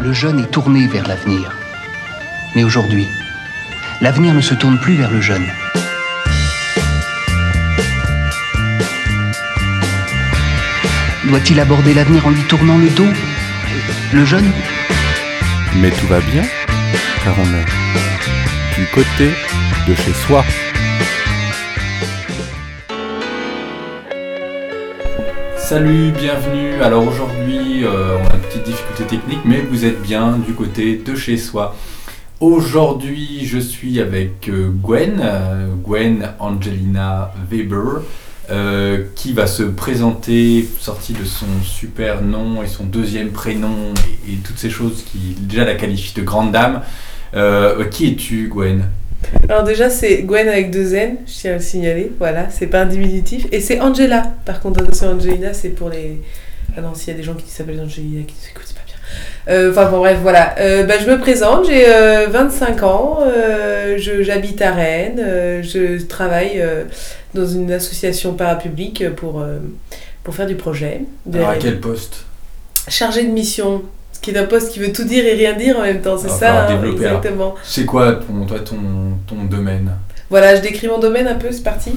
le jeune est tourné vers l'avenir. Mais aujourd'hui, l'avenir ne se tourne plus vers le jeune. Doit-il aborder l'avenir en lui tournant le dos? Le jeune? Mais tout va bien, car on est du côté de chez soi. Salut, bienvenue. Alors aujourd'hui, euh, on a une petite difficulté technique, mais vous êtes bien du côté de chez soi. Aujourd'hui, je suis avec euh, Gwen, euh, Gwen Angelina Weber, qui va se présenter, sortie de son super nom et son deuxième prénom et, toutes ces choses qui déjà la qualifient de grande dame. Qui es-tu, Gwen? Alors déjà, c'est Gwen avec deux N, je tiens à le signaler. Voilà, c'est pas un diminutif. Et c'est Angela. Par contre, attention, Angelina, c'est pour les... Ah non, s'il y a des gens qui s'appellent Angelina qui nous écoutent, c'est pas bien. Euh, Enfin bon, bref, voilà. Euh, bah, je me présente, j'ai euh, 25 ans, euh, j'habite à Rennes, euh, je travaille euh, dans une association parapublique pour, euh, pour faire du projet. De Alors à quel poste? Chargé de mission, qui est un poste qui veut tout dire et rien dire en même temps, c'est Alors, ça hein, alors. Exactement. C'est quoi ton, toi, ton, ton domaine Voilà, je décris mon domaine un peu, c'est parti.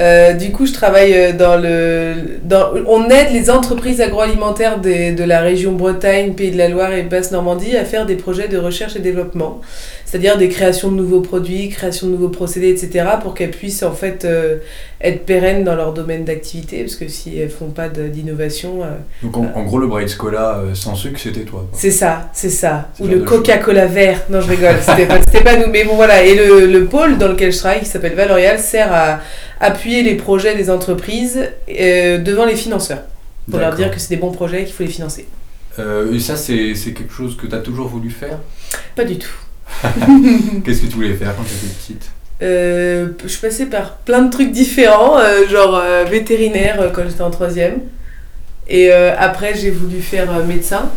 Euh, du coup, je travaille euh, dans le. Dans, on aide les entreprises agroalimentaires des- de la région Bretagne, Pays de la Loire et Basse-Normandie à faire des projets de recherche et développement. C'est-à-dire des créations de nouveaux produits, création de nouveaux procédés, etc. pour qu'elles puissent en fait euh, être pérennes dans leur domaine d'activité. Parce que si elles font pas d'innovation. euh, Donc en, en gros, le Bright Cola euh, sans sucre, c'était toi. c'est ça, c'est ça. Ou le Coca-Cola vert. Non, je rigole, c'était pas, pas nous. Mais bon, voilà. Et le, le pôle dans lequel je travaille, qui s'appelle Valorial, sert à appuyer les projets des entreprises euh, devant les financeurs. Pour leur dire que c'est des bons projets et qu'il faut les financer. Euh, et ça, c'est quelque chose que tu as toujours voulu faire? Pas du tout. Qu'est-ce que tu voulais faire quand tu étais petite Euh, je suis passée par plein de trucs différents, euh, genre euh, vétérinaire euh, quand j'étais en troisième. Et après, j'ai voulu faire médecin.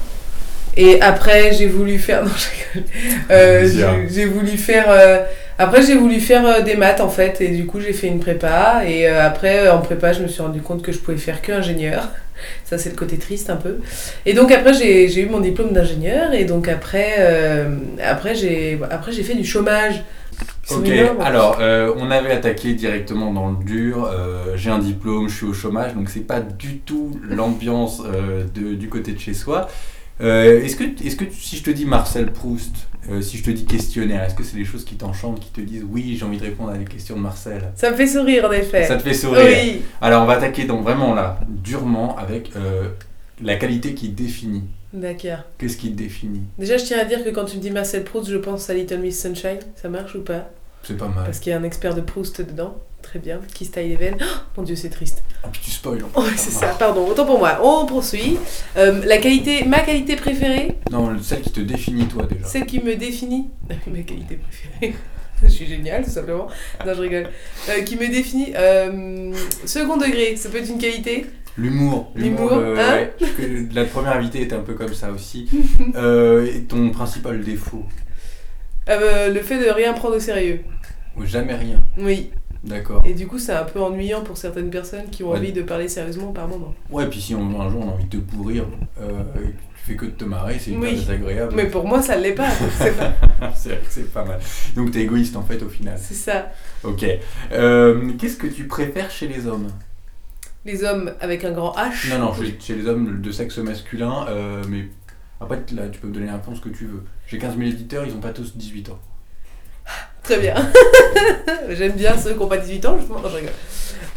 Et après, j'ai voulu faire. Non, j'ai voulu faire. Après, j'ai voulu faire euh, des maths en fait. Et du coup, j'ai fait une prépa. Et euh, après, euh, en prépa, je me suis rendu compte que je pouvais faire que ingénieur. Ça, c'est le côté triste un peu. Et donc, après, j'ai eu mon diplôme d'ingénieur. Et donc, après, euh, après j'ai fait du chômage. Ok, alors euh, on avait attaqué directement dans le dur. euh, J'ai un diplôme, je suis au chômage, donc c'est pas du tout l'ambiance euh, du côté de chez soi. Est-ce que, est-ce que si je te dis Marcel Proust, euh, si je te dis questionnaire, est-ce que c'est des choses qui t'enchantent, qui te disent oui, j'ai envie de répondre à des questions de Marcel? Ça me fait sourire en effet. Ça te fait sourire Oui. Alors on va attaquer donc vraiment là, durement, avec euh, la qualité qui définit. D'accord. Qu'est-ce qui te définit? Déjà, je tiens à dire que quand tu me dis Marcel Proust, je pense à Little Miss Sunshine. Ça marche ou pas? C'est pas mal. Parce qu'il y a un expert de Proust dedans. Très bien. Taille les veines. Oh, mon dieu, c'est triste. Ah, puis tu spoil. Oh, c'est ça. Pardon. Autant pour moi. On poursuit. Euh, la qualité, ma qualité préférée, Non, celle qui te définit toi déjà. celle qui me définit? ma qualité préférée. je suis géniale, tout simplement. Non, je rigole. Euh, qui me définit. euh, second degré, ça peut être une qualité? L'humour. L'humour, hein? ouais, la première invitée était un peu comme ça aussi. Et ton principal défaut? Le fait de rien prendre au sérieux. Jamais rien. Oui. D'accord. Et du coup, c'est un peu ennuyant pour certaines personnes qui ont Ouais. envie de parler sérieusement par moment. Ouais, puis si on, un jour on a envie de te pourrir, euh, tu fais que de te marrer, c'est hyper Oui. désagréable. Mais pour moi, ça l'est pas. c'est pas- c'est vrai que c'est pas mal. Donc t'es égoïste en fait au final. C'est ça. Ok. Euh, Qu'est-ce que tu préfères chez les hommes? Les hommes avec un grand H. Non, non, chez, chez les hommes de sexe masculin, euh, mais après là tu peux me donner la réponse que tu veux. J'ai 15 000 éditeurs, ils ont pas tous 18 ans. Très bien. j'aime bien ceux qui n'ont pas 18 ans, justement. Non, je rigole.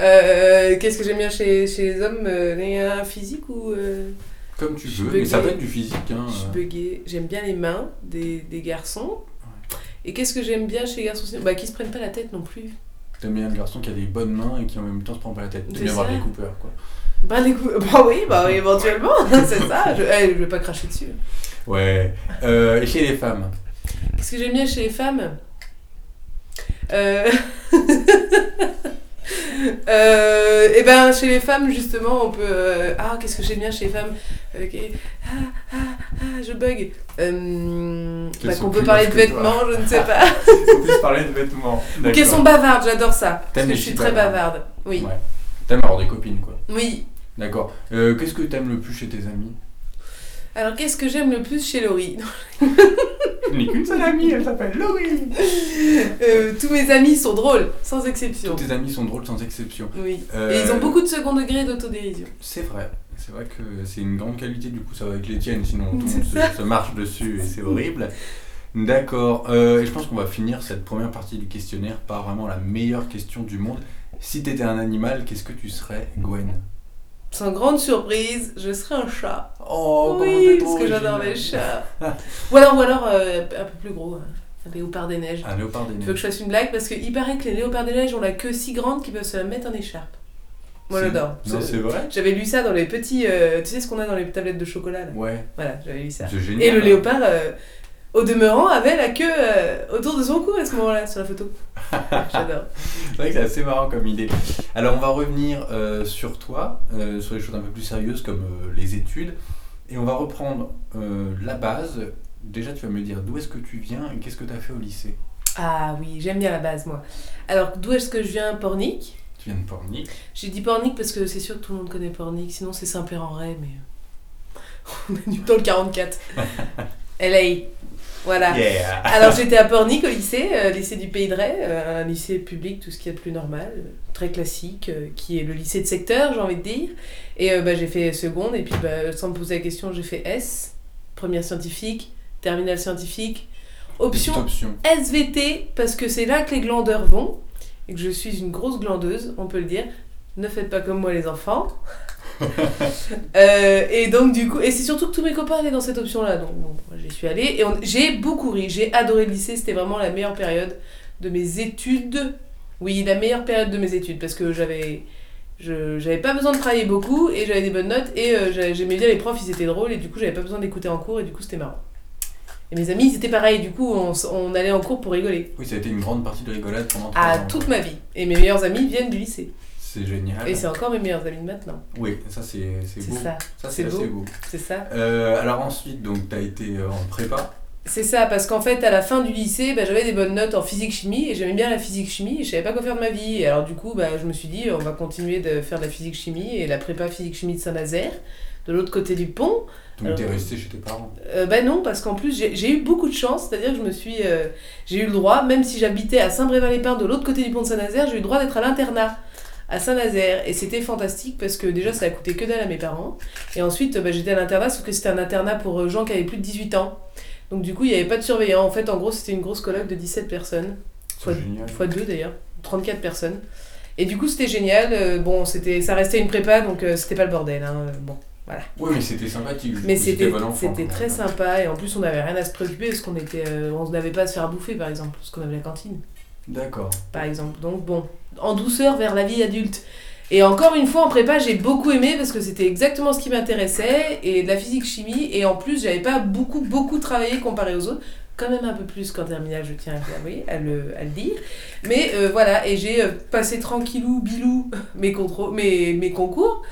Euh, Qu'est-ce que j'aime bien chez, chez les hommes euh, les, un Physique ou. euh, Comme tu veux, mais ça peut être du physique. Hein, Je suis euh. buggée. J'aime bien les mains des, des garçons. Et qu'est-ce que j'aime bien chez les garçons Bah, qui se prennent pas la tête non plus. T'aimes bien le garçon qui a des bonnes mains et qui en même temps se prend pas la tête. T'aimes bien voir des coupeurs quoi. Bah, les. Bah, oui, bah, éventuellement. c'est ça. Je, eh, je vais pas cracher dessus. Ouais. Euh, et chez les femmes? Qu'est-ce que j'aime bien chez les femmes? Euh... euh, Et ben chez les femmes justement on peut euh, ah qu'est-ce que j'aime bien chez les femmes. Ok. ah ah ah je bug. Euh... Bah, qu'on peut parler de vêtements je ne sais pas. Faut plus parler de vêtements. ou qu'elles sont bavardes j'adore ça. Parce que je suis très bavarde. Oui. Ouais. T'aimes avoir des copines quoi. oui. D'accord. Euh, Qu'est-ce que t'aimes le plus chez tes amis? Alors, qu'est-ce que j'aime le plus chez Laurie? Je n'ai qu'une seule amie, elle s'appelle Laurie. Euh, Tous mes amis sont drôles, sans exception. Tous tes amis sont drôles sans exception. Oui. Euh, Et ils ont beaucoup de second degré d'autodérision. C'est vrai. C'est vrai que c'est une grande qualité, du coup, ça va avec les tiennes, sinon tout le C'est monde ça. se, se marche dessus et c'est horrible. D'accord. Euh, et je pense qu'on va finir cette première partie du questionnaire par vraiment la meilleure question du monde. Si t'étais un animal, qu'est-ce que tu serais, Gwen? Sans grande surprise, je serais un chat. Oh, oui, parce que j'adore les chats. ou alors, ou alors euh, un peu plus gros, un léopard des neiges. Un léopard des Tu veux neiges. que je fasse une blague? Parce qu'il paraît que les léopards des neiges ont la queue si grande qu'ils peuvent se la mettre en écharpe. Moi j'adore. Non, Ce- c'est vrai? J'avais lu ça dans les petits. euh, tu sais ce qu'on a dans les tablettes de chocolat là? Ouais, Voilà, j'avais lu ça. c'est génial. Et le léopard, euh, au demeurant, avait la queue euh, autour de son cou à ce moment-là sur la photo. J'adore. C'est vrai que c'est assez marrant comme idée. Alors on va revenir euh, sur toi, euh, sur les choses un peu plus sérieuses comme les études. Et on va reprendre la base. Déjà tu vas me dire d'où est-ce que tu viens et qu'est-ce que tu as fait au lycée? Ah oui, j'aime bien la base moi. Alors d'où est-ce que je viens? Pornic Tu viens de Pornic. J'ai dit Pornic parce que c'est sûr que tout le monde connaît Pornic, sinon c'est Saint-Péran-Ray, mais. On est du- dans le 44. LA. Voilà. Yeah Alors j'étais à Pornic au lycée, euh, lycée du Pays de Ray, euh, un lycée public, tout ce a de plus normal, euh, très classique, qui est le lycée de secteur, j'ai envie de dire. Et bah, j'ai fait seconde, et puis bah, sans me poser la question, j'ai fait S, première scientifique, terminale scientifique, option. SVT, parce que c'est là que les glandeurs vont, et que je suis une grosse glandeuse, on peut le dire. Ne faites pas comme moi les enfants. Euh, et donc du coup, et c'est surtout que tous mes copains allaient dans cette option-là, donc bon, j'y suis allée. Et j'ai beaucoup ri, j'ai adoré le lycée, c'était vraiment la meilleure période de mes études. Oui, la meilleure période de mes études, parce que j'avais... Je, j'avais pas besoin de travailler beaucoup et j'avais des bonnes notes et euh, j'a- j'aimais bien les profs, ils étaient drôles et du coup j'avais pas besoin d'écouter en cours et du coup c'était marrant. Et mes amis ils étaient pareils, du coup on, on allait en cours pour rigoler. Oui, ça a été une grande partie de rigolade pendant trois À ans. toute ma vie. Et mes meilleurs amis viennent du lycée. C'est génial. Et c'est encore mes meilleurs amis de maintenant. Oui, ça c'est beau. ça, Ça C'est beau. beau. c'est ça. Euh, alors ensuite, donc tu as été euh, en prépa. C'est ça, parce qu'en fait, à la fin du lycée, bah, j'avais des bonnes notes en physique-chimie et j'aimais bien la physique-chimie et je savais pas quoi faire de ma vie. Et alors, du coup, bah, je me suis dit, on va continuer de faire de la physique-chimie et la prépa physique-chimie de Saint-Nazaire, de l'autre côté du pont. Donc Alors- tu es resté chez tes parents. Euh, bah non, parce qu'en plus, j'ai j'ai eu beaucoup de chance, c'est-à-dire que je me suis. euh, j'ai eu le droit, même si j'habitais à Saint-Brévin-les-Pins, de l'autre côté du pont de Saint-Nazaire, j'ai eu le droit d'être à l'internat à Saint-Nazaire. Et c'était fantastique parce que déjà, ça a coûté que dalle à mes parents. Et ensuite, bah, j'étais à l'internat, sauf que c'était un internat pour euh, gens qui avaient plus de 18 ans. Donc du coup, il n'y avait pas de surveillant. En fait, en gros, c'était une grosse colloque de 17 personnes. Génial. Fois 2 d'ailleurs, 34 personnes. Et du coup, c'était génial. Euh, bon, c'était, ça restait une prépa, donc euh, c'était pas le bordel. hein. Bon. Oui, mais c'était sympathique. Mais c'était très sympa et en plus on n'avait rien à se préoccuper parce qu'on était euh, on n'avait pas à se faire bouffer par exemple parce qu'on avait la cantine D'accord. par exemple. Donc bon en douceur vers la vie adulte. Et encore une fois en prépa j'ai beaucoup aimé parce que c'était exactement ce qui m'intéressait et de la physique chimie et en plus j'avais pas beaucoup beaucoup travaillé comparé aux autres quand même un peu plus qu'en terminale je tiens à à le, à le dire mais euh, voilà et j'ai euh, passé tranquillou bilou mes, mes, mes concours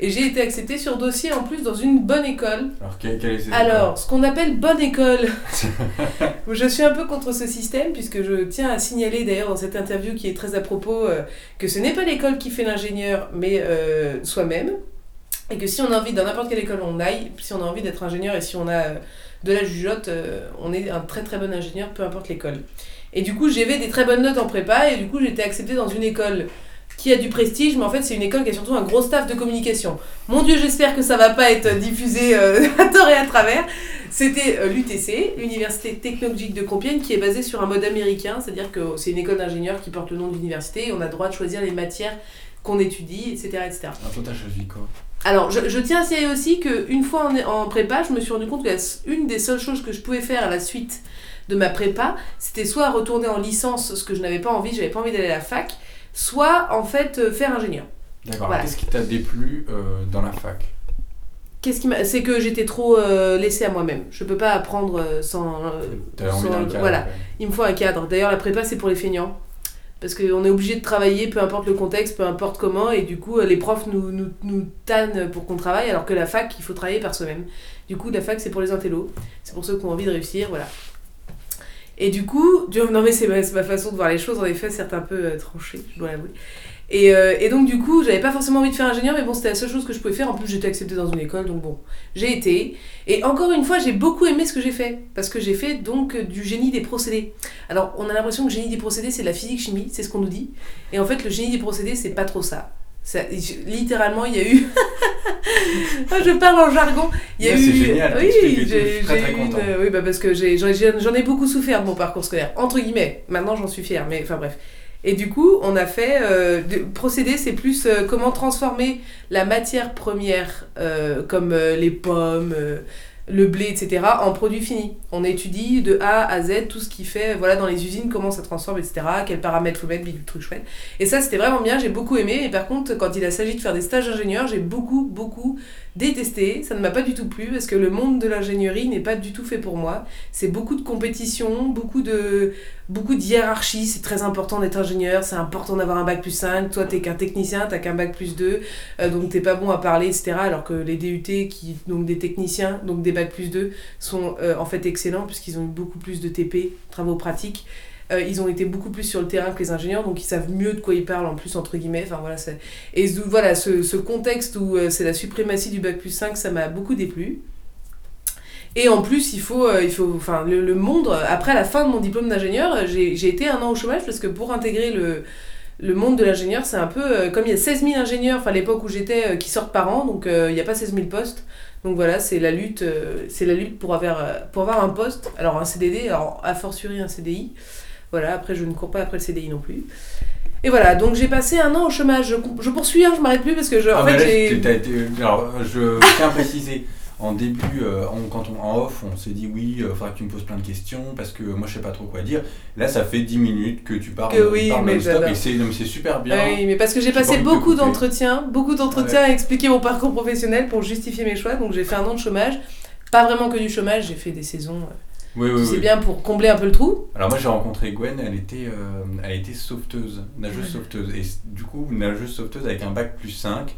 et j'ai été acceptée sur dossier en plus dans une bonne école Alors, quelle, quelle est alors, ce qu'on appelle bonne école. je suis un peu contre ce système puisque je tiens à signaler d'ailleurs dans cette interview qui est très à propos euh, que ce n'est pas l'école qui fait l'ingénieur mais euh, soi-même. Et que si on a envie, dans n'importe quelle école on aille, si on a envie d'être ingénieur et si on a de la jugeote, euh, on est un très très bon ingénieur, peu importe l'école. Et du coup, j'avais des très bonnes notes en prépa et du coup, été acceptée dans une école qui a du prestige, mais en fait, c'est une école qui a surtout un gros staff de communication. Mon Dieu, j'espère que ça va pas être diffusé euh, à tort et à travers. C'était euh, l'UTC, l'Université technologique de Compiègne, qui est basée sur un mode américain, c'est-à-dire que c'est une école d'ingénieurs qui porte le nom de l'université on a droit de choisir les matières qu'on étudie, etc. etc. Toi, t'as choisi quoi Alors, je, je tiens à signaler aussi qu'une fois en, en prépa, je me suis rendu compte que la une des seules choses que je pouvais faire à la suite de ma prépa, c'était soit retourner en licence, ce que je n'avais pas envie, j'avais pas envie d'aller à la fac, soit en fait euh, faire ingénieur. D'accord. Voilà. Qu'est-ce qui t'a déplu euh, dans la fac? Qu'est-ce qui m'a... C'est que j'étais trop euh, laissée à moi-même. Je peux pas apprendre sans... T'as envie sans- d'un cadre, voilà. Il me faut un cadre. D'ailleurs, la prépa, c'est pour les feignants. Parce qu'on est obligé de travailler, peu importe le contexte, peu importe comment, et du coup, euh, les profs nous, nous, tannent pour qu'on travaille, alors que la fac, il faut travailler par soi-même. Du coup, la fac, c'est pour les intellos. C'est pour ceux qui ont envie de réussir, voilà. Et du coup, non mais c'est ma, c'est ma façon de voir les choses, en effet, c'est un peu euh, tranché, je dois l'avouer. Et, euh, et donc, du coup, j'avais pas forcément envie de faire ingénieur, mais bon, c'était la seule chose que je pouvais faire. En plus, j'étais acceptée dans une école, donc bon, j'ai été. Et encore une fois, j'ai beaucoup aimé ce que j'ai fait. Parce que j'ai fait donc du génie des procédés. Alors, on a l'impression que génie des procédés, c'est de la physique-chimie, c'est ce qu'on nous dit. Et en fait, le génie des procédés, c'est pas trop ça. Littéralement, il y a eu. Ah, je parle en jargon. Il y a eu. c'est génial, Oui, j'ai eu une- Oui, bah parce que j'en ai, ai beaucoup souffert de mon parcours scolaire. Entre guillemets. Maintenant, j'en suis fière. Mais enfin, bref. Et du coup, on a fait. Euh, de- procédé, c'est plus euh, comment transformer la matière première, euh, comme les pommes. le blé, etc., en produit fini. On étudie de A à Z tout ce qui fait, voilà, dans les usines, comment ça transforme, etc., quels paramètres faut mettre, bidule, truc chouette. Et ça, c'était vraiment bien, j'ai beaucoup aimé. Et par contre, quand il a s'agit de faire des stages d'ingénieur, j'ai beaucoup, beaucoup détesté. Ça ne m'a pas du tout plu parce que le monde de l'ingénierie n'est pas du tout fait pour moi. C'est beaucoup de compétition, beaucoup de, beaucoup hiérarchie. C'est très important d'être ingénieur, c'est important d'avoir un bac plus 5. Toi, t'es qu'un technicien, t'as qu'un bac plus 2, euh, donc t'es pas bon à parler, etc. Alors que les DUT, qui, donc des techniciens, donc des bac plus 2, sont euh, en fait excellents puisqu'ils ont eu beaucoup plus de TP, travaux pratiques. Euh, ils ont été beaucoup plus sur le terrain que les ingénieurs, donc ils savent mieux de quoi ils parlent en plus, entre guillemets. Enfin, voilà, et voilà, ce, contexte où euh, c'est la suprématie du bac plus 5, ça m'a beaucoup déplu. Et en plus, il faut, euh, il faut enfin, le, monde, après la fin de mon diplôme d'ingénieur, j'ai été un an au chômage parce que pour intégrer le, le monde de l'ingénieur, c'est un peu comme il y a 16 000 ingénieurs, enfin l'époque où j'étais, qui sortent par an, donc il n'y a pas 16 000 postes. Donc voilà, c'est la lutte, c'est la lutte pour avoir, pour avoir un poste, alors un CDD, alors a fortiori un CDI. Voilà, après je ne cours pas après le CDI non plus. Et voilà, donc j'ai passé un an au chômage. Je, je poursuis, hein, je m'arrête plus parce que je, en Ah, fait là, été- Alors, je tiens à préciser. En début, euh, on- quand on en off, on s'est dit oui, il faudra que tu me poses plein de questions parce que moi je sais pas trop quoi dire. Là, ça fait 10 minutes que tu parles, Que oui, parles mais non-stop j'adore. et c'est super bien. Ah Oui, mais parce que j'ai J'ai pas passé beaucoup d'entretiens, beaucoup d'entretiens à expliquer mon parcours professionnel pour justifier mes choix. Donc j'ai fait un an de chômage. Pas vraiment que du chômage, j'ai fait des saisons. euh, Oui, oui, C'est oui. bien pour combler un peu le trou. Alors moi j'ai rencontré Gwen, elle était, euh, elle était sauveteuse, nageuse sauveteuse. Et du coup, nageuse sauveteuse avec un bac plus 5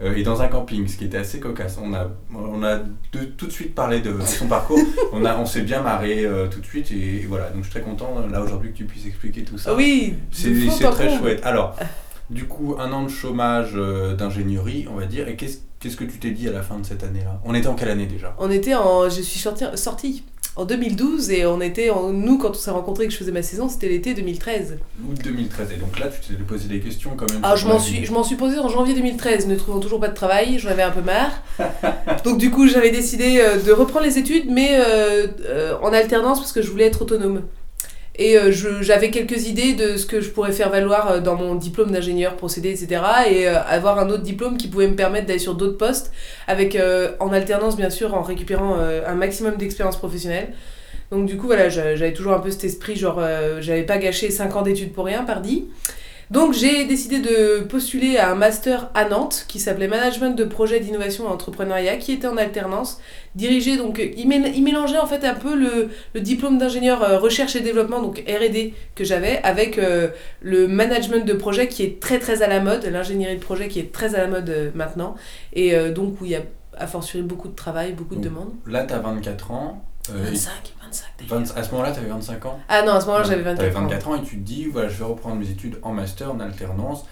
euh, et dans un camping, ce qui était assez cocasse. On a, on a de- tout de suite parlé de, de son parcours, on, a, on s'est bien marré euh, tout de suite et, et voilà. Donc je suis très content là aujourd'hui que tu puisses expliquer tout ça. Oui, C'est très chouette. Alors, du coup, un an de chômage euh, d'ingénierie, on va dire. Et qu'est-ce qu'est-ce que tu t'es dit à la fin de cette année-là? On était en quelle année déjà? On était en. Je suis sortie, sortie en 2012 et on était. En, nous, quand on s'est rencontrés et que je faisais ma saison, c'était l'été 2013. Août 2013. Et donc là, tu t'es posé des questions quand même. Ah, je m'en suis, je m'en suis posée en janvier 2013, ne trouvant toujours pas de travail, j'en avais un peu marre. Donc du coup, j'avais décidé euh, de reprendre les études, mais euh, euh, en alternance parce que je voulais être autonome. Et euh, j'avais quelques idées de ce que je pourrais faire valoir euh, dans mon diplôme d'ingénieur procédé, etc. Et euh, avoir un autre diplôme qui pouvait me permettre d'aller sur d'autres postes, avec en alternance bien sûr, en récupérant un maximum d'expérience professionnelle. Donc du coup, voilà, j'a- j'avais toujours un peu cet esprit, genre, j'avais pas gâché 5 ans d'études pour rien, pardi. Donc j'ai décidé de postuler à un master à Nantes qui s'appelait Management de projets d'innovation et entrepreneuriat, qui était en alternance, dirigé donc il, mél- il mélangeait en fait un peu le, le diplôme d'ingénieur euh, recherche et développement donc R&D que j'avais avec euh, le management de projet qui est très très à la mode, l'ingénierie de projet qui est très à la mode euh, maintenant et euh, donc où il y a a fortiori beaucoup de travail, beaucoup de demandes. Là, tu as 24 ans. euh, 25, 25 d'ailleurs. 20 à ce moment-là, tu avais 25 ans Ah non, à ce moment-là j'avais T'avais 24 ans. 24 ans et tu te dis, voilà, je vais reprendre mes études en master, en alternance,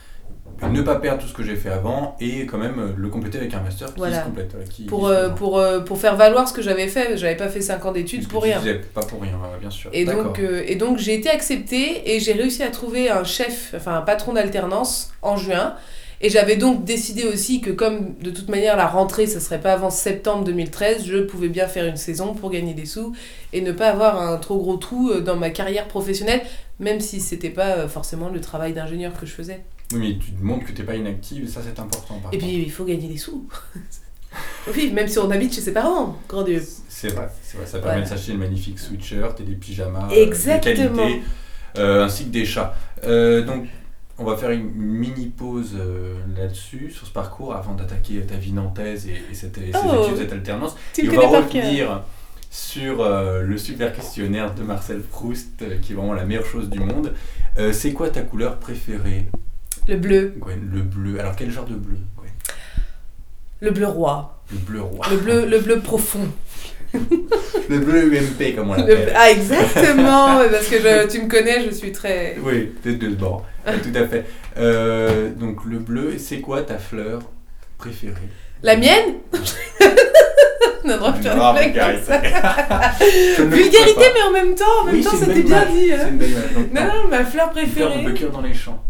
ne pas perdre tout ce que j'ai fait avant et quand même euh, le compléter avec un master qui Voilà. se complète. voilà, qui- Pour, euh, pour, euh, pour faire valoir ce que j'avais fait, j'avais pas fait 5 ans d'études pour rien. disais, pas pour rien, ouais, bien sûr. Et donc, euh, et donc j'ai été acceptée et j'ai réussi à trouver un chef, enfin un patron d'alternance en juin. Et j'avais donc décidé aussi que comme de toute manière la rentrée, ça serait pas avant septembre 2013, je pouvais bien faire une saison pour gagner des sous et ne pas avoir un trop gros trou euh, dans ma carrière professionnelle, même si c'était pas euh, forcément le travail d'ingénieur que je faisais. Oui, mais tu te montres que t'es pas inactive et ça, c'est important. Par Et contre. puis il faut gagner des sous. oui, même si on habite chez ses parents, grand Dieu. C'est vrai, c'est vrai, ça permet Voilà. de s'acheter une magnifique sweatshirt et des pyjamas Exactement. de qualité, euh, ainsi que des chats. Euh, donc, on va faire une mini pause euh, là-dessus, sur ce parcours, avant d'attaquer ta vie nantaise et, et cette, et ces Oh. études, cette alternance. Et on va revenir sur euh, le super questionnaire de Marcel Proust, euh, qui est vraiment la meilleure chose du monde. C'est quoi ta couleur préférée, Le bleu, Gwen Le bleu. Alors, quel genre de bleu Gwen? Le bleu roi, Le bleu roi. le bleu, le bleu profond. Le bleu UMP, comme on Le- l'appelle. Ah, exactement Parce que je- tu me connais, je suis très. Oui, peut-être de ce bord. Euh, Tout à fait. Euh, donc le bleu, c'est quoi ta fleur préférée? La mienne? On a le droit de faire Ah, des blagues comme ça. Je ne le Vulgarité, pas. mais en même temps, en même Oui, temps, c'était bien dit. Hein. une belle image. Donc, Non, non, non, ma fleur une fleur qu'on préférée. dans les champs.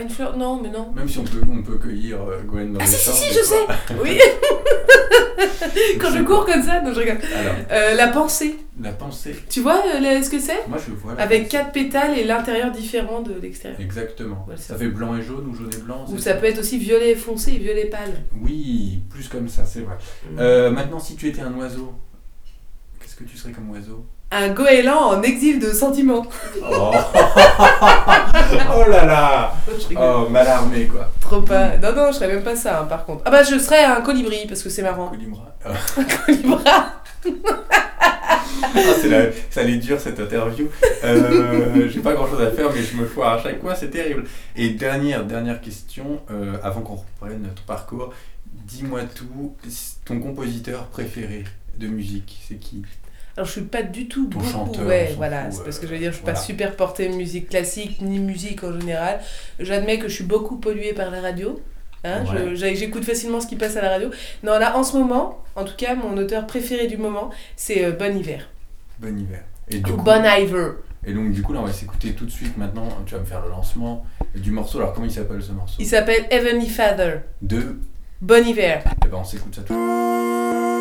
Une fleur Non, mais non. Même si on peut, on peut cueillir euh, Gwen dans Ah, les si, si, si, je sais Oui Quand je cours comme ça, non, je regarde. Alors, Euh, la pensée. la pensée. Tu vois euh, la- ce que c'est? Moi, je vois. la Avec pensée. quatre pétales et l'intérieur différent de l'extérieur. Exactement. Voilà, ça fait blanc et jaune ou jaune et blanc. Ou c'est ça peut être aussi violet foncé et violet pâle. Oui, plus comme ça, c'est vrai. Mm. Euh, maintenant, si tu étais un oiseau, qu'est-ce que tu serais comme oiseau? Un goéland en exil de sentiments. oh. oh là là. Oh, mal armé quoi. Trop pas. Non, non, je serais même pas ça, hein, par contre. Ah bah, je serais un colibri parce que c'est marrant. Colibra. Ah, Colibra c'est la- ça allait dur cette interview. Euh, J'ai pas grand chose à faire, mais je me foire à chaque fois, c'est terrible. Et dernière, dernière question, euh, avant qu'on reprenne notre parcours, dis-moi tout, ton compositeur préféré de musique, c'est qui? Alors, je suis pas du tout beaucoup. chanteur, ouais, voilà, c'est parce que je veux dire, je suis voilà. pas super portée musique classique ni musique en général. J'admets que je suis beaucoup polluée par la radio. Hein, Ouais. J'écoute facilement ce qui passe à la radio. Non, là, en ce moment, en tout cas, mon auteur préféré du moment, c'est euh, Bon Hiver. Bon hiver. Et du Ou coup- Bon Iver. Et donc du coup là on va s'écouter tout de suite maintenant, tu vas me faire le lancement du morceau. Alors comment il s'appelle ce morceau? Il s'appelle Heavenly Father. De... Bon Hiver. Eh ben on s'écoute ça tout de suite.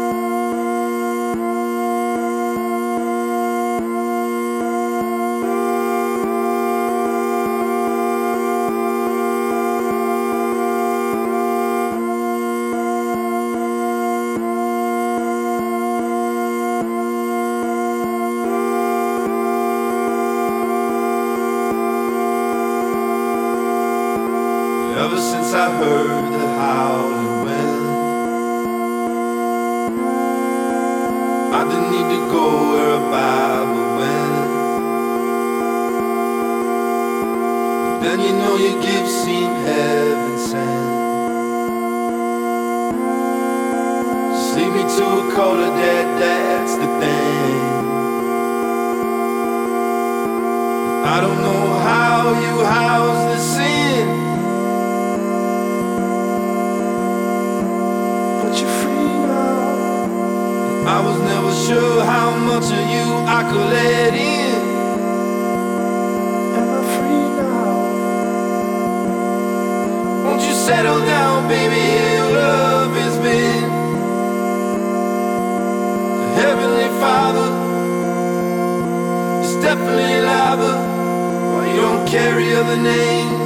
Father is definitely liable. Why you don't carry other names?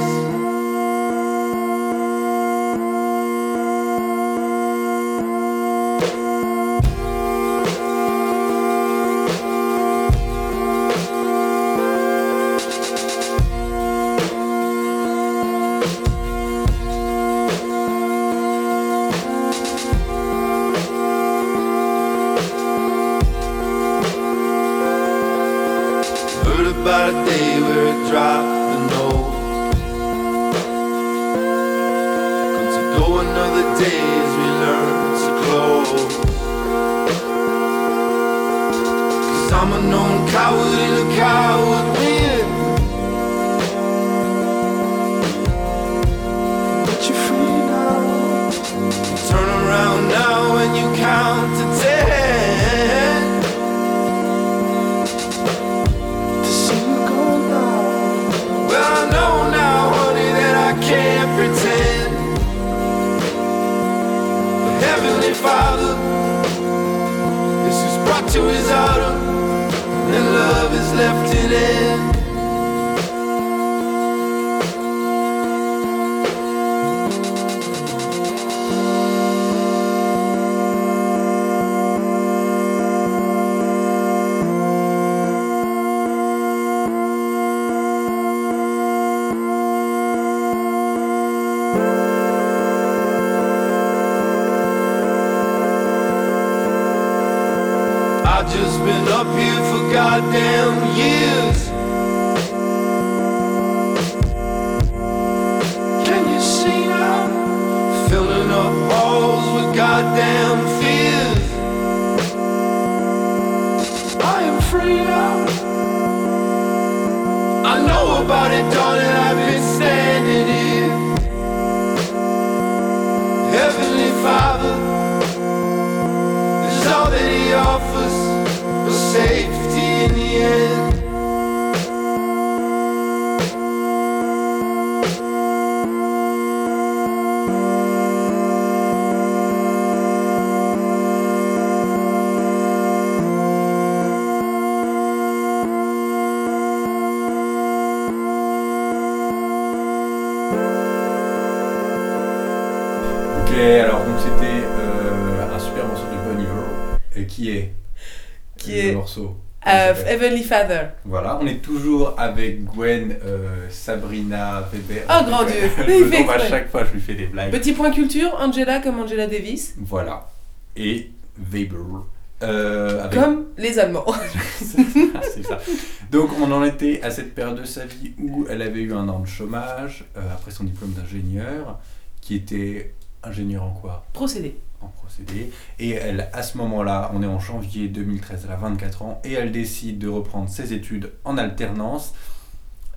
Father This is brought to his autumn, and love is left in end. Qui est Qui le est morceau Euh, Heavenly Father. Voilà, on est toujours avec Gwen, euh, Sabrina, Weber. Oh, grand Dieu. je Il fait à chaque fois, je lui fais des blagues. Petit point culture, Angela comme Angela Davis, Voilà. Et Weber. Euh, avec- comme les Allemands. c'est ça. Donc on en était à cette période de sa vie où elle avait eu un an de chômage euh, après son diplôme d'ingénieur, qui était ingénieur en quoi? Procédé. En procédé. Et elle, à ce moment-là, on est en janvier 2013, elle a 24 ans, et elle décide de reprendre ses études en alternance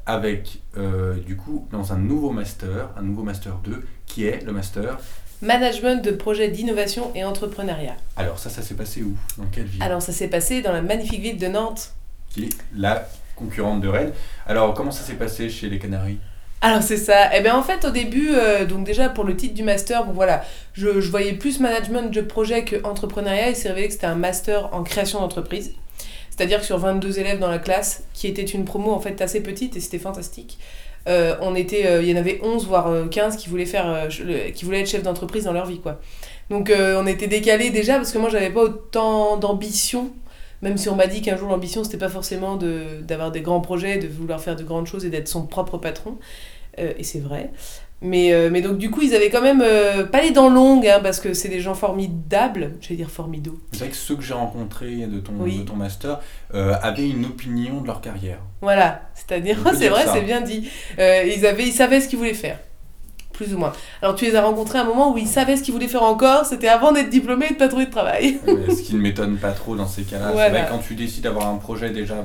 avec, euh, du coup, dans un nouveau master, un nouveau master 2, qui est le master. Management de projets d'innovation et entrepreneuriat. Alors ça, ça s'est passé où? Dans quelle ville? Alors ça s'est passé dans la magnifique ville de Nantes. Qui est la concurrente de Rennes. Alors comment ça s'est passé chez les Canaries? Alors c'est ça. Et bien en fait au début, euh, donc déjà pour le titre du master, bon voilà, je, je voyais plus management de projet que entrepreneuriat. Il s'est révélé que c'était un master en création d'entreprise. C'est-à-dire que sur 22 élèves dans la classe, qui était une promo en fait assez petite et c'était fantastique, euh, on était, euh, il y en avait 11 voire euh, 15 qui voulaient, faire, qui voulaient être chefs d'entreprise dans leur vie quoi. Donc on était décalés déjà parce que moi j'avais pas autant d'ambition. Même si on m'a dit qu'un jour l'ambition c'était pas forcément de- d'avoir des grands projets, de vouloir faire de grandes choses et d'être son propre patron. Euh, et c'est vrai. Mais, euh, mais donc du coup ils avaient quand même euh, pas les dents longues hein, parce que c'est des gens formidables, je vais dire formidaux. C'est vrai que ceux que j'ai rencontrés de ton, Oui. de ton master euh, avaient une opinion de leur carrière. Voilà, c'est-à-dire, c'est vrai, c'est bien dit. Ils, avaient, ils savaient ce qu'ils voulaient faire, plus ou moins. Alors tu les as rencontrés à un moment où ils savaient ce qu'ils voulaient faire encore, c'était avant d'être diplômés et de pas trouver de travail. Ce qui ne m'étonne pas trop dans ces cas-là. Voilà. C'est vrai quand tu décides d'avoir un projet déjà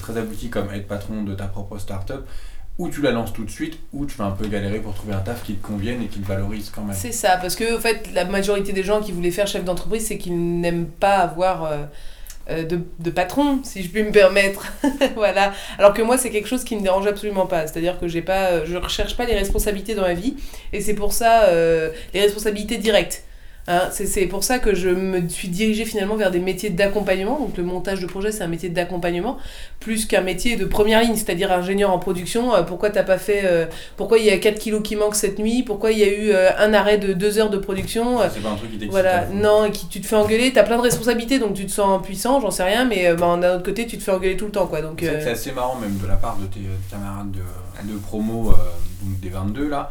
très abouti comme être patron de ta propre start-up, ou tu la lances tout de suite, ou tu vas un peu galérer pour trouver un taf qui te convienne et qui te valorise quand même. C'est ça, parce que fait, la majorité des gens qui voulaient faire chef d'entreprise, c'est qu'ils n'aiment pas avoir euh, euh, de, de patron, si je puis me permettre. voilà. Alors que moi, c'est quelque chose qui me dérange absolument pas. C'est-à-dire que j'ai pas, euh, je recherche pas les responsabilités dans ma vie, et c'est pour ça les responsabilités directes. Hein, c'est pour ça que je me suis dirigée finalement vers des métiers d'accompagnement. Donc le montage de projet, c'est un métier d'accompagnement, plus qu'un métier de première ligne, c'est-à-dire ingénieur en production. Euh, pourquoi t'as pas fait euh, Pourquoi il y a 4 kilos qui manquent cette nuit? Pourquoi il y a eu euh, un arrêt de 2 heures de production? Euh, C'est pas un truc qui. Voilà, non, et qui tu te fais engueuler, t'as plein de responsabilités, donc tu te sens puissant, j'en sais rien, mais euh, bah, d'un autre côté, tu te fais engueuler tout le temps, quoi. Donc, C'est euh, assez marrant même de la part de tes euh, camarades de, de promo, euh, donc des 22 là,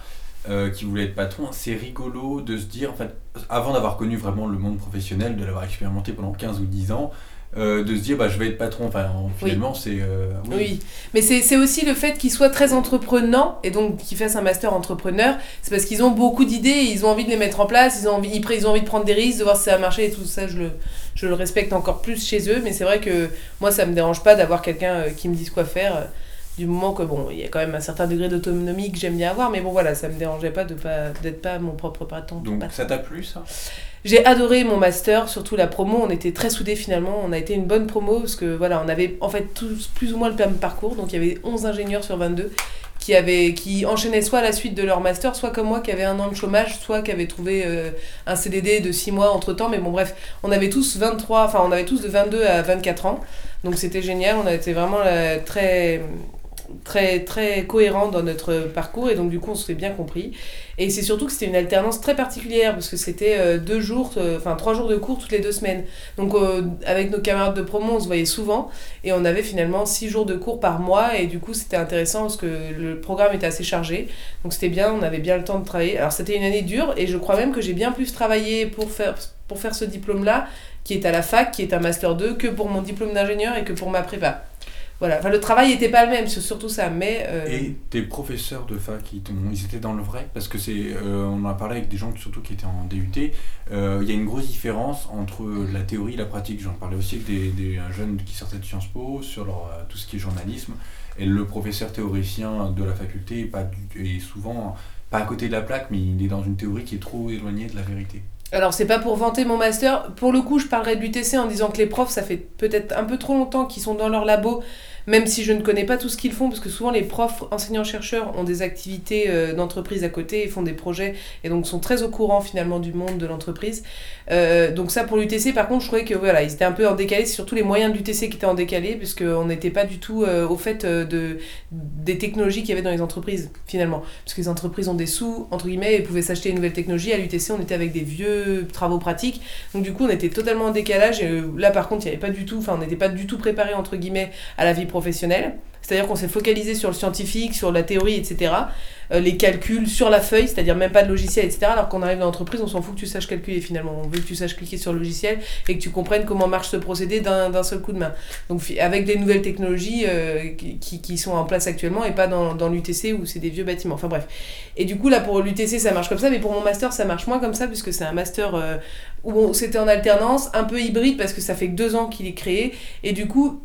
euh, qui voulaient être patron. C'est rigolo de se dire, en fait, avant d'avoir connu vraiment le monde professionnel, de l'avoir expérimenté pendant 15 ou 10 ans, euh, de se dire, bah, je vais être patron. Enfin, en- finalement, c'est. euh, oui. Mais c'est aussi le fait qu'ils soient très entreprenants, et donc qu'ils fassent un master entrepreneur, c'est parce qu'ils ont beaucoup d'idées, ils ont envie de les mettre en place, ils ont envie, ils, ont envie de prendre des risques, de voir si ça va marcher, et tout ça, je le, je le respecte encore plus chez eux, mais c'est vrai que moi, ça me dérange pas d'avoir quelqu'un qui me dise quoi faire. Du moment que bon, il y a quand même un certain degré d'autonomie que j'aime bien avoir, mais bon voilà, ça me dérangeait pas de pas d'être pas mon propre patron. Donc, patron. ça t'a plu ça? J'ai adoré mon master, surtout la promo. On était très soudés finalement. On a été une bonne promo parce que voilà, on avait en fait tous plus ou moins le même parcours. Donc il y avait 11 ingénieurs sur 22 qui, avaient, qui enchaînaient soit à la suite de leur master, soit comme moi qui avait un an de chômage, soit qui avait trouvé euh, un CDD de 6 mois entre temps. Mais bon, bref, on avait tous 23, enfin on avait tous de 22 à 24 ans. Donc c'était génial. On a été vraiment euh, très très très cohérent dans notre parcours et donc du coup on s'est bien compris. Et c'est surtout que c'était une alternance très particulière parce que c'était euh, deux jours euh, enfin trois jours de cours toutes les deux semaines. Donc euh, avec nos camarades de promo on se voyait souvent et on avait finalement six jours de cours par mois et du coup c'était intéressant parce que le programme était assez chargé. Donc c'était bien on avait bien le temps de travailler. Alors c'était une année dure et je crois même que j'ai bien plus travaillé pour faire pour faire ce diplôme là qui est à la fac qui est un master 2 que pour mon diplôme d'ingénieur et que pour ma prépa voilà. Enfin, le travail n'était pas le même, c'est surtout ça. Mais euh, Et tes professeurs de fac, ils, étaient dans le vrai? Parce que c'est, euh, on en a parlé avec des gens surtout qui étaient en DUT. euh, Il y a une grosse différence entre la théorie et la pratique. J'en parlais aussi avec des, des jeunes qui sortaient de Sciences Po sur tout ce qui est journalisme. Et le professeur théoricien de la faculté est, pas du- est souvent pas à côté de la plaque, mais il est dans une théorie qui est trop éloignée de la vérité. Alors, c'est pas pour vanter mon master. Pour le coup, je parlerai de l'UTC en disant que les profs, ça fait peut-être un peu trop longtemps qu'ils sont dans leur labo, même si je ne connais pas tout ce qu'ils font, parce que souvent les profs, enseignants-chercheurs ont des activités euh, d'entreprise à côté et font des projets, et donc sont très au courant finalement du monde de l'entreprise. Euh, donc, ça pour l'UTC, par contre, je trouvais que voilà, ils étaient un peu en décalé, c'est surtout les moyens de l'UTC qui étaient en décalé, puisqu'on n'était pas du tout euh, au fait de, des technologies qu'il y avait dans les entreprises, finalement. Parce que les entreprises ont des sous, entre guillemets, et pouvaient s'acheter une nouvelle technologie. À l'UTC, on était avec des vieux travaux pratiques. Donc du coup, on était totalement en décalage. Et là, par contre, il n'y avait pas du tout, enfin, on n'était pas du tout préparé, entre guillemets, à la vie professionnelle. C'est-à-dire qu'on s'est focalisé sur le scientifique, sur la théorie, etc. Euh, les calculs sur la feuille, c'est-à-dire même pas de logiciel, etc. Alors qu'on arrive dans l'entreprise, on s'en fout que tu saches calculer finalement. On veut que tu saches cliquer sur le logiciel et que tu comprennes comment marche ce procédé d'un seul coup de main. Donc avec des nouvelles technologies euh, qui, sont en place actuellement et pas dans, l'UTC où c'est des vieux bâtiments. Enfin bref. Et du coup là pour l'UTC ça marche comme ça, mais pour mon master ça marche moins comme ça puisque c'est un master euh, où c'était en alternance, un peu hybride parce que ça fait que deux ans qu'il est créé. Et du coup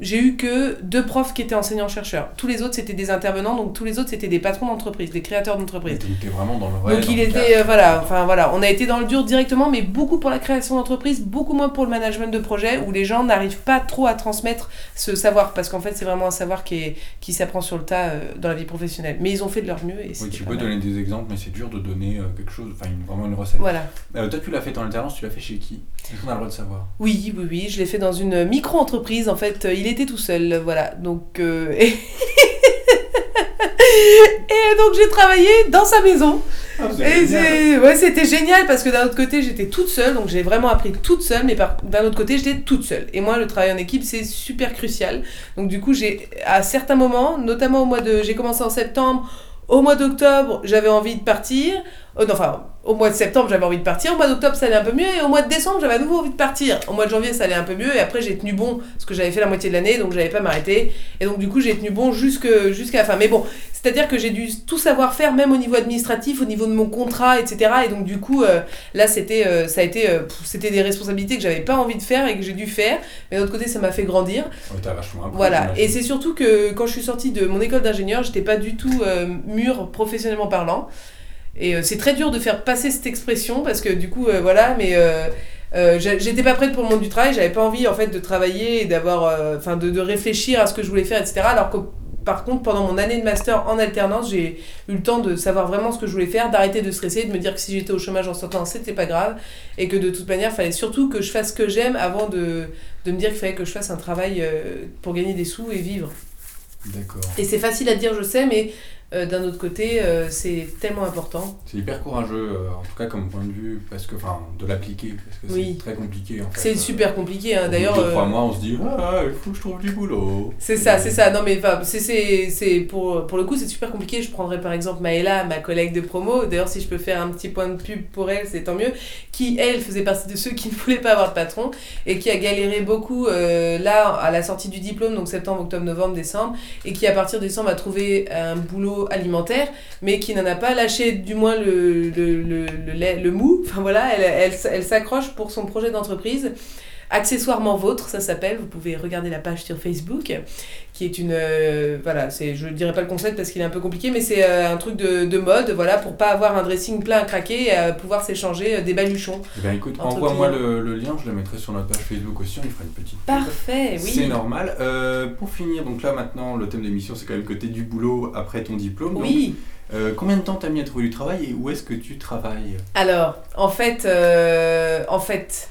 j'ai eu que deux profs qui étaient enseignants-chercheurs. Tous les autres c'était des intervenants, donc tous les autres c'était des patrons d'entreprise, des créateurs d'entreprise. Donc t'es vraiment dans le vrai. Donc dans il le était, euh, voilà, enfin voilà, on a été dans le dur directement, mais beaucoup pour la création d'entreprise, beaucoup moins pour le management de projet, où les gens n'arrivent pas trop à transmettre ce savoir, parce qu'en fait c'est vraiment un savoir qui, est, qui s'apprend sur le tas euh, dans la vie professionnelle. Mais ils ont fait de leur mieux et Oui, tu peux mal. donner des exemples, mais c'est dur de donner euh, quelque chose, enfin vraiment une recette. Voilà. Toi, tu l'as fait en alternance, tu l'as fait chez qui? Est-ce qu'on a le droit de savoir? Oui, oui, oui, je l'ai fait dans une micro-entreprise, en fait, il était tout seul, voilà, donc... euh, et... et donc j'ai travaillé dans sa maison. Et c'est- ouais, c'était génial parce que d'un autre côté, j'étais toute seule, donc j'ai vraiment appris toute seule, mais par- d'un autre côté, j'étais toute seule. Et moi, le travail en équipe, c'est super crucial. Donc du coup, j'ai à certains moments, notamment au mois de, j'ai commencé en septembre, au mois d'octobre, j'avais envie de partir. Oh, non, enfin, au mois de septembre, j'avais envie de partir. Au mois d'octobre, ça allait un peu mieux. Et au mois de décembre, j'avais à nouveau envie de partir. Au mois de janvier, ça allait un peu mieux. Et après, j'ai tenu bon parce que j'avais fait la moitié de l'année, donc j'avais pas m'arrêter. Et donc, du coup, j'ai tenu bon jusqu'à la fin. Mais bon, c'est-à-dire que j'ai dû tout savoir faire, même au niveau administratif, au niveau de mon contrat, etc. Et donc, du coup, euh, là, c'était, euh, ça a été, euh, c'était des responsabilités que j'avais pas envie de faire et que j'ai dû faire. Mais d'un autre côté, ça m'a fait grandir. T'as vachement Voilà, et c'est surtout que quand je suis sortie de mon école d'ingénieur, j'étais pas du tout mûre professionnellement parlant. Et euh, c'est très dur de faire passer cette expression parce que du coup, euh, voilà, mais euh, j'étais pas prête pour le monde du travail, j'avais pas envie en fait de travailler et d'avoir, euh, enfin de, de réfléchir à ce que je voulais faire, etc. Alors que par contre, pendant mon année de master en alternance, j'ai eu le temps de savoir vraiment ce que je voulais faire, d'arrêter de stresser, de me dire que si j'étais au chômage en sortant, c'était pas grave, et que de toute manière, il fallait surtout que je fasse ce que j'aime avant de, de me dire qu'il fallait que je fasse un travail euh, pour gagner des sous et vivre. D'accord. Et c'est facile à dire, je sais, mais euh, d'un autre côté, euh, c'est tellement important. C'est hyper courageux, euh, en tout cas comme point de vue, parce que, enfin, de l'appliquer, parce que Oui. c'est très compliqué en fait. C'est super compliqué, hein. d'ailleurs. de deux, trois mois, on se dit, ah, il faut que je trouve du boulot. C'est ça, c'est ça. Non, mais c'est, c'est, c'est pour, pour le coup, c'est super compliqué. Je prendrais par exemple Maëla, ma collègue de promo. D'ailleurs, si je peux faire un petit point de pub pour elle, c'est tant mieux. Qui, elle, faisait partie de ceux qui ne voulaient pas avoir de patron et qui a galéré beaucoup là, à la sortie du diplôme, donc septembre, octobre, novembre, décembre, et qui, à partir de décembre, a trouvé un boulot alimentaire, mais qui n'en a pas lâché, du moins, le, le, le, le, mou. Enfin voilà, elle s'accroche pour son projet d'entreprise. Accessoirement vôtre, ça s'appelle. Vous pouvez regarder la page sur Facebook, qui est une. euh, voilà, c'est, je dirais pas le concept parce qu'il est un peu compliqué, mais c'est euh, un truc de, de mode, voilà, pour pas avoir un dressing plein à craquer et pouvoir s'échanger euh, des baluchons. Eh ben écoute, envoie-moi le, le lien, je le mettrai sur notre page Facebook aussi, on y fera une petite. Parfait, oui. C'est normal. Pour finir, donc là maintenant, le thème de l'émission, c'est quand même côté du boulot après ton diplôme. Donc, Oui. euh, combien de temps t'as mis à trouver du travail et où est-ce que tu travailles? Alors, en fait, euh, en fait,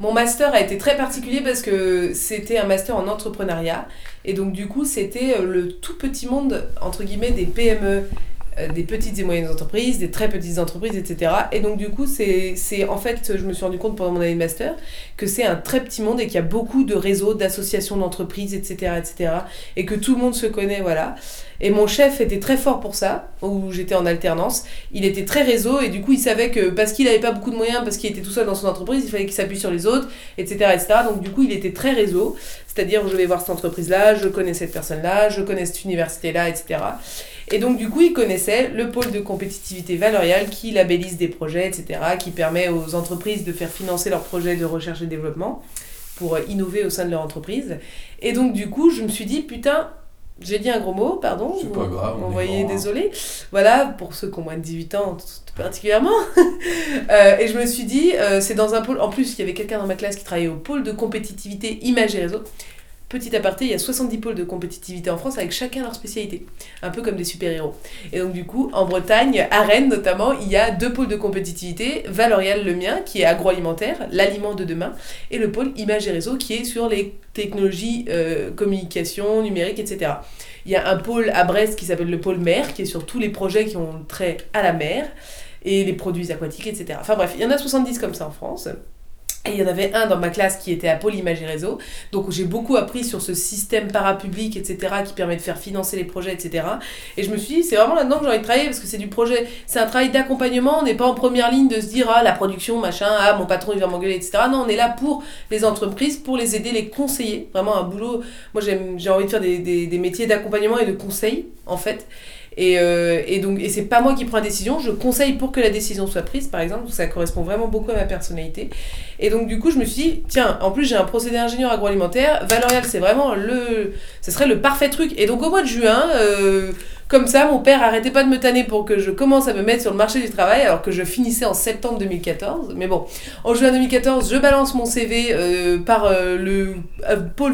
mon master a été très particulier parce que c'était un master en entrepreneuriat. Et donc, du coup, c'était euh, le tout petit monde, entre guillemets, des PME. Euh, des petites et moyennes entreprises, des très petites entreprises, etc. Et donc du coup, c'est c'est- en fait, je me suis rendu compte pendant mon année de master que c'est un très petit monde et qu'il y a beaucoup de réseaux, d'associations d'entreprises, etc., etc. Et que tout le monde se connaît, voilà. Et mon chef était très fort pour ça, où j'étais en alternance. Il était très réseau et du coup, il savait que parce qu'il n'avait pas beaucoup de moyens, parce qu'il était tout seul dans son entreprise, il fallait qu'il s'appuie sur les autres, etc., etc. Donc du coup, il était très réseau. C'est-à-dire, je vais voir cette entreprise-là, je connais cette personne-là, je connais cette université-là, etc. Et donc, du coup, il connaissait le pôle de compétitivité valoriale qui labellise des projets, etc., qui permet aux entreprises de faire financer leurs projets de recherche et développement pour euh, innover au sein de leur entreprise. Et donc, du coup, je me suis dit, putain, j'ai dit un gros mot, pardon. C'est vous pas grave, est voyez désolé. Voilà, pour ceux qui ont moins de 18 ans, tout particulièrement. Euh, et je me suis dit, euh, c'est dans un pôle. En plus, il y avait quelqu'un dans ma classe qui travaillait au pôle de compétitivité image et réseau. Petit aparté, il y a 70 pôles de compétitivité en France avec chacun leur spécialité, un peu comme des super-héros. Et donc du coup, en Bretagne, à Rennes notamment, il y a deux pôles de compétitivité, Valorial le mien, qui est agroalimentaire, l'aliment de demain, et le pôle image et réseau, qui est sur les technologies, euh, communication, numérique, etc. Il y a un pôle à Brest qui s'appelle le pôle mer, qui est sur tous les projets qui ont trait à la mer, et les produits aquatiques, etc. Enfin bref, il y en a 70 comme ça en France. Et il y en avait un dans ma classe qui était à Pôle Image et Réseau. Donc j'ai beaucoup appris sur ce système parapublic, etc., qui permet de faire financer les projets, etc. Et je me suis dit, c'est vraiment là-dedans que j'ai envie de travailler parce que c'est du projet, c'est un travail d'accompagnement. On n'est pas en première ligne de se dire, ah, la production, machin, ah, mon patron, il va m'engueuler, etc. Non, on est là pour les entreprises, pour les aider, les conseiller. Vraiment un boulot. Moi, j'ai envie de faire des, des métiers d'accompagnement et de conseil, en fait. Et, euh, et donc, et c'est pas moi qui prends la décision, je conseille pour que la décision soit prise, par exemple, ça correspond vraiment beaucoup à ma personnalité. Et donc, du coup, je me suis dit, tiens, en plus, j'ai un procédé ingénieur agroalimentaire, Valorial, c'est vraiment le. Ce serait le parfait truc. Et donc, au mois de juin, euh, comme ça, mon père arrêtait pas de me tanner pour que je commence à me mettre sur le marché du travail, alors que je finissais en septembre 2014. Mais bon, en juin 2014, je balance mon CV euh, par euh, le euh, pôle.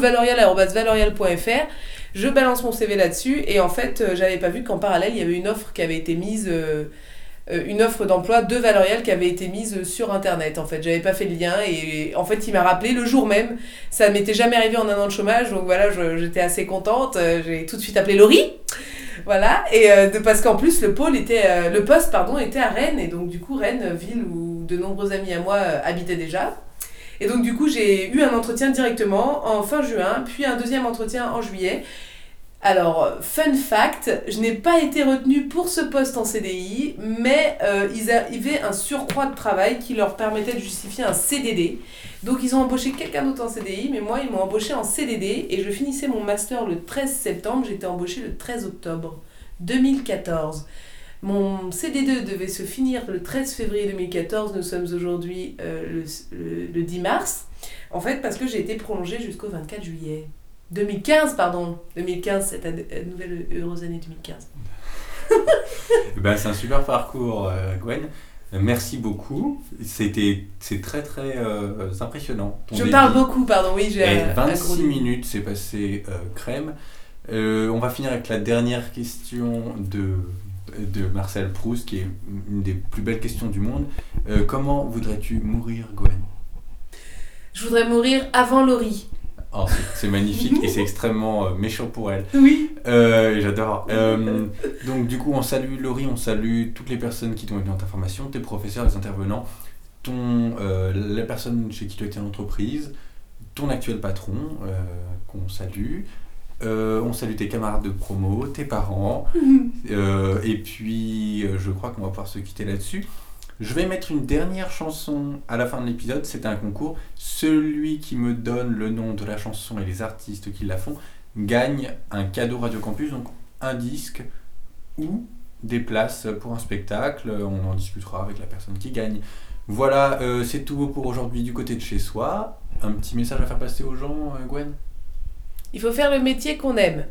Je balance mon CV là-dessus et en fait, euh, j'avais pas vu qu'en parallèle, il y avait une offre qui avait été mise, euh, euh, une offre d'emploi de Valorial qui avait été mise sur internet. En fait, j'avais pas fait le lien et en fait, il m'a rappelé le jour même. Ça m'était jamais arrivé en un an de chômage, donc voilà, j'étais assez contente. J'ai tout de suite appelé Laurie. Voilà, et parce qu'en plus le pôle était, le poste pardon, était à Rennes, et donc du coup Rennes, ville où de nombreux amis à moi habitaient déjà. Et donc du coup j'ai eu un entretien directement en fin juin, puis un deuxième entretien en juillet. Alors, fun fact, je n'ai pas été retenue pour ce poste en CDI, mais euh, ils avaient un surcroît de travail qui leur permettait de justifier un CDD. Donc ils ont embauché quelqu'un d'autre en CDI, mais moi ils m'ont embauché en CDD et je finissais mon master le 13 septembre, j'étais embauchée le 13 octobre 2014. Mon CDD devait se finir le 13 février 2014, nous sommes aujourd'hui euh, le 10 mars, en fait parce que j'ai été prolongée jusqu'au 24 juillet. 2015, pardon. 2015, cette année- euh, nouvelle heureuse année 2015. Eh Ben, c'est un super parcours, euh, Gwen. Merci beaucoup. C'était, c'est très très euh, impressionnant. ton Je débit. parle beaucoup, pardon, oui, j'ai Et un- un gros 26 débit. minutes, c'est passé euh, crème. Euh, on va finir avec la dernière question de, de Marcel Proust, qui est une des plus belles questions du monde. Comment voudrais-tu mourir, Gwen? Je voudrais mourir avant Laurie. Oh, c'est- magnifique et c'est extrêmement euh, méchant pour elle. Oui. Euh, J'adore. Euh, donc du coup, on salue Laurie, on salue toutes les personnes qui t'ont aidé dans ta formation, tes professeurs, les intervenants, ton, euh, la personne chez qui tu as été en entreprise, ton actuel patron, qu'on salue. On salue tes camarades de promo, tes parents. Et puis, je crois qu'on va pouvoir se quitter là-dessus. Je vais mettre une dernière chanson à la fin de l'épisode. C'est un concours. Celui qui me donne le nom de la chanson et les artistes qui la font gagne un cadeau Radio Campus, donc un disque ou des places pour un spectacle. On en discutera avec la personne qui gagne. Voilà, euh, c'est tout pour aujourd'hui du côté de chez soi. Un petit message à faire passer aux gens, euh, Gwen? Il faut faire le métier qu'on aime.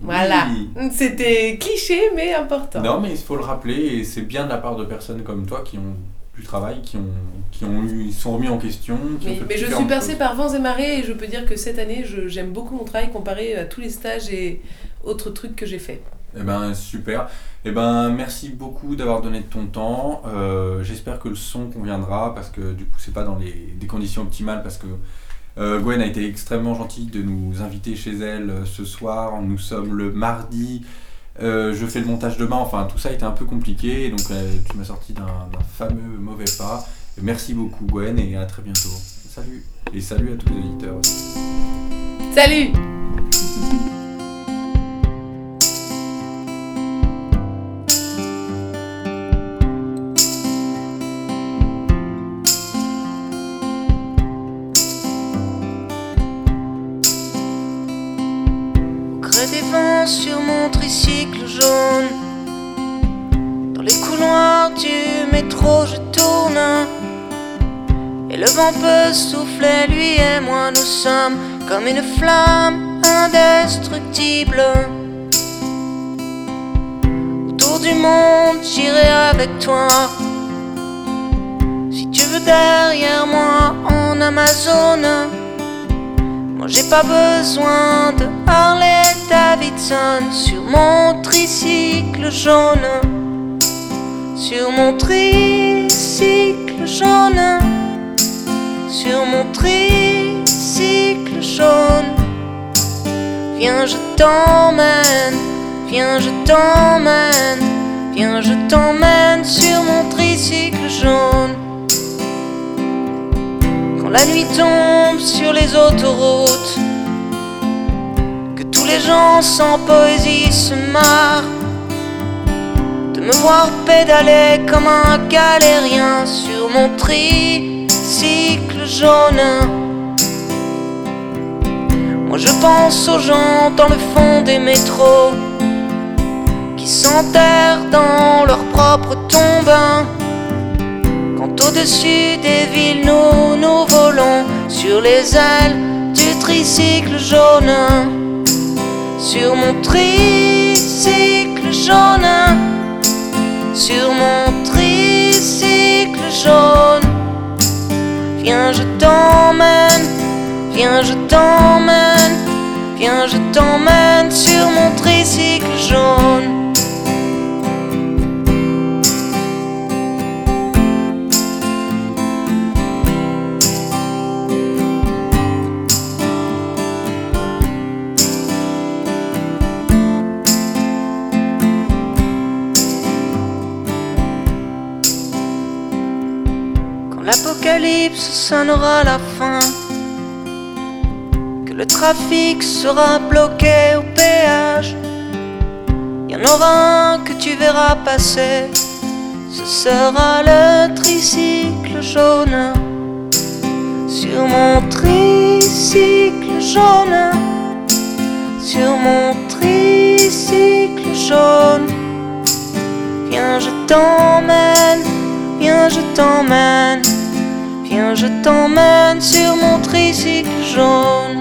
Voilà. Oui. C'était cliché, mais important. Non, mais il faut le rappeler, et c'est bien de la part de personnes comme toi qui ont du travail, qui, ont, qui ont eu, sont remis en question. Qui Mais, je suis choses. par vents et marées et je peux dire que cette année, je- j'aime beaucoup mon travail comparé à tous les stages et autres trucs que j'ai fait. Eh ben super. Eh ben merci beaucoup d'avoir donné de ton temps. Euh, J'espère que le son conviendra parce que du coup c'est pas dans les des conditions optimales parce que euh, Gwen a été extrêmement gentille de nous inviter chez elle euh, ce soir. Nous sommes le mardi Euh, je fais le montage demain, enfin tout ça a été un peu compliqué, donc tu m'as sorti d'un fameux mauvais pas. Merci beaucoup Gwen et à très bientôt. Salut et salut à tous les auditeurs. Salut vent peut souffler, lui et moi, nous sommes comme une flamme indestructible. Autour du monde, j'irai avec toi. Si tu veux derrière moi en Amazone. Moi j'ai pas besoin de Harley Davidson sur mon tricycle jaune. Sur mon tricycle jaune. Sur mon tricycle jaune. Viens, je t'emmène. Viens, je t'emmène. Viens, je t'emmène sur mon tricycle jaune. Quand la nuit tombe sur les autoroutes, que tous les gens sans poésie se marrent, de me voir pédaler comme un galérien sur mon tricycle Moi je pense aux gens dans le fond des métros qui s'enterrent dans leur propre tombe. Quand au-dessus des villes nous nous volons sur les ailes du tricycle jaune, sur mon tricycle jaune, sur mon tricycle jaune. Viens, je t'emmène, viens, je t'emmène, viens, je t'emmène sur mon tricycle jaune. Quand l'apocalypse sonnera la fin, que le trafic sera bloqué au péage, y en aura un que tu verras passer, ce sera le tricycle jaune. Sur mon tricycle jaune, sur mon tricycle jaune, viens, je t'emmène. Viens, je t'emmène, viens, je t'emmène sur mon tricycle jaune.